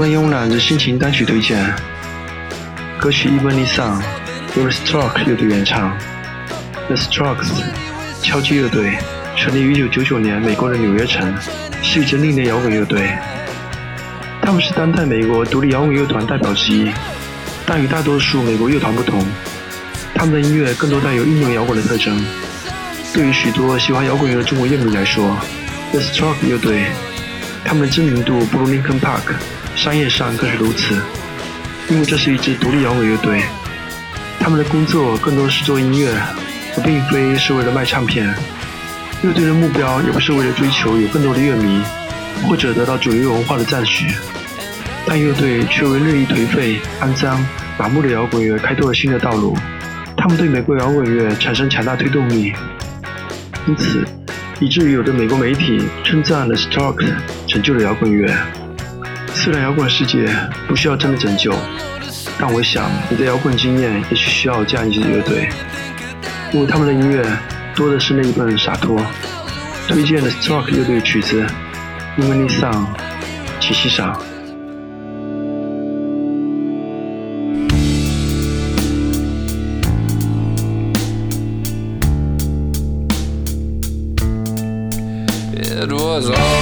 It even 三分慵懒的心情单曲推荐，歌曲《Evening Song》由 The Strokes 乐队原唱。The Strokes 敲击乐队成立于1999年美国的纽约城，是一支另类摇滚乐队。他们是当代美国独立摇滚乐团代表之一，但与大多数美国乐团不同，他们的音乐更多带有英伦摇滚的特征。对于许多喜欢摇滚乐的中国乐迷来说，The Strokes 乐队他们的知名度不如 Linkin Park，商业上更是如此。因为这是一支独立摇滚乐队，他们的工作更多是做音乐，而并非是为了卖唱片。乐队的目标也不是为了追求有更多的乐迷，或者得到主流文化的赞许，但乐队却为日益颓废、肮脏、麻木的摇滚乐开拓了新的道路。他们对美国摇滚乐产生强大推动力，因此以至于有的美国媒体称赞了 Strokes 拯救了摇滚乐。虽然摇滚世界不需要真的拯救，但我想你的摇滚经验也许需要这样一支乐队，因为他们的音乐多的是那一份洒脱。推荐的 Strokes 乐队曲子《Evening Song》，请欣赏。It was all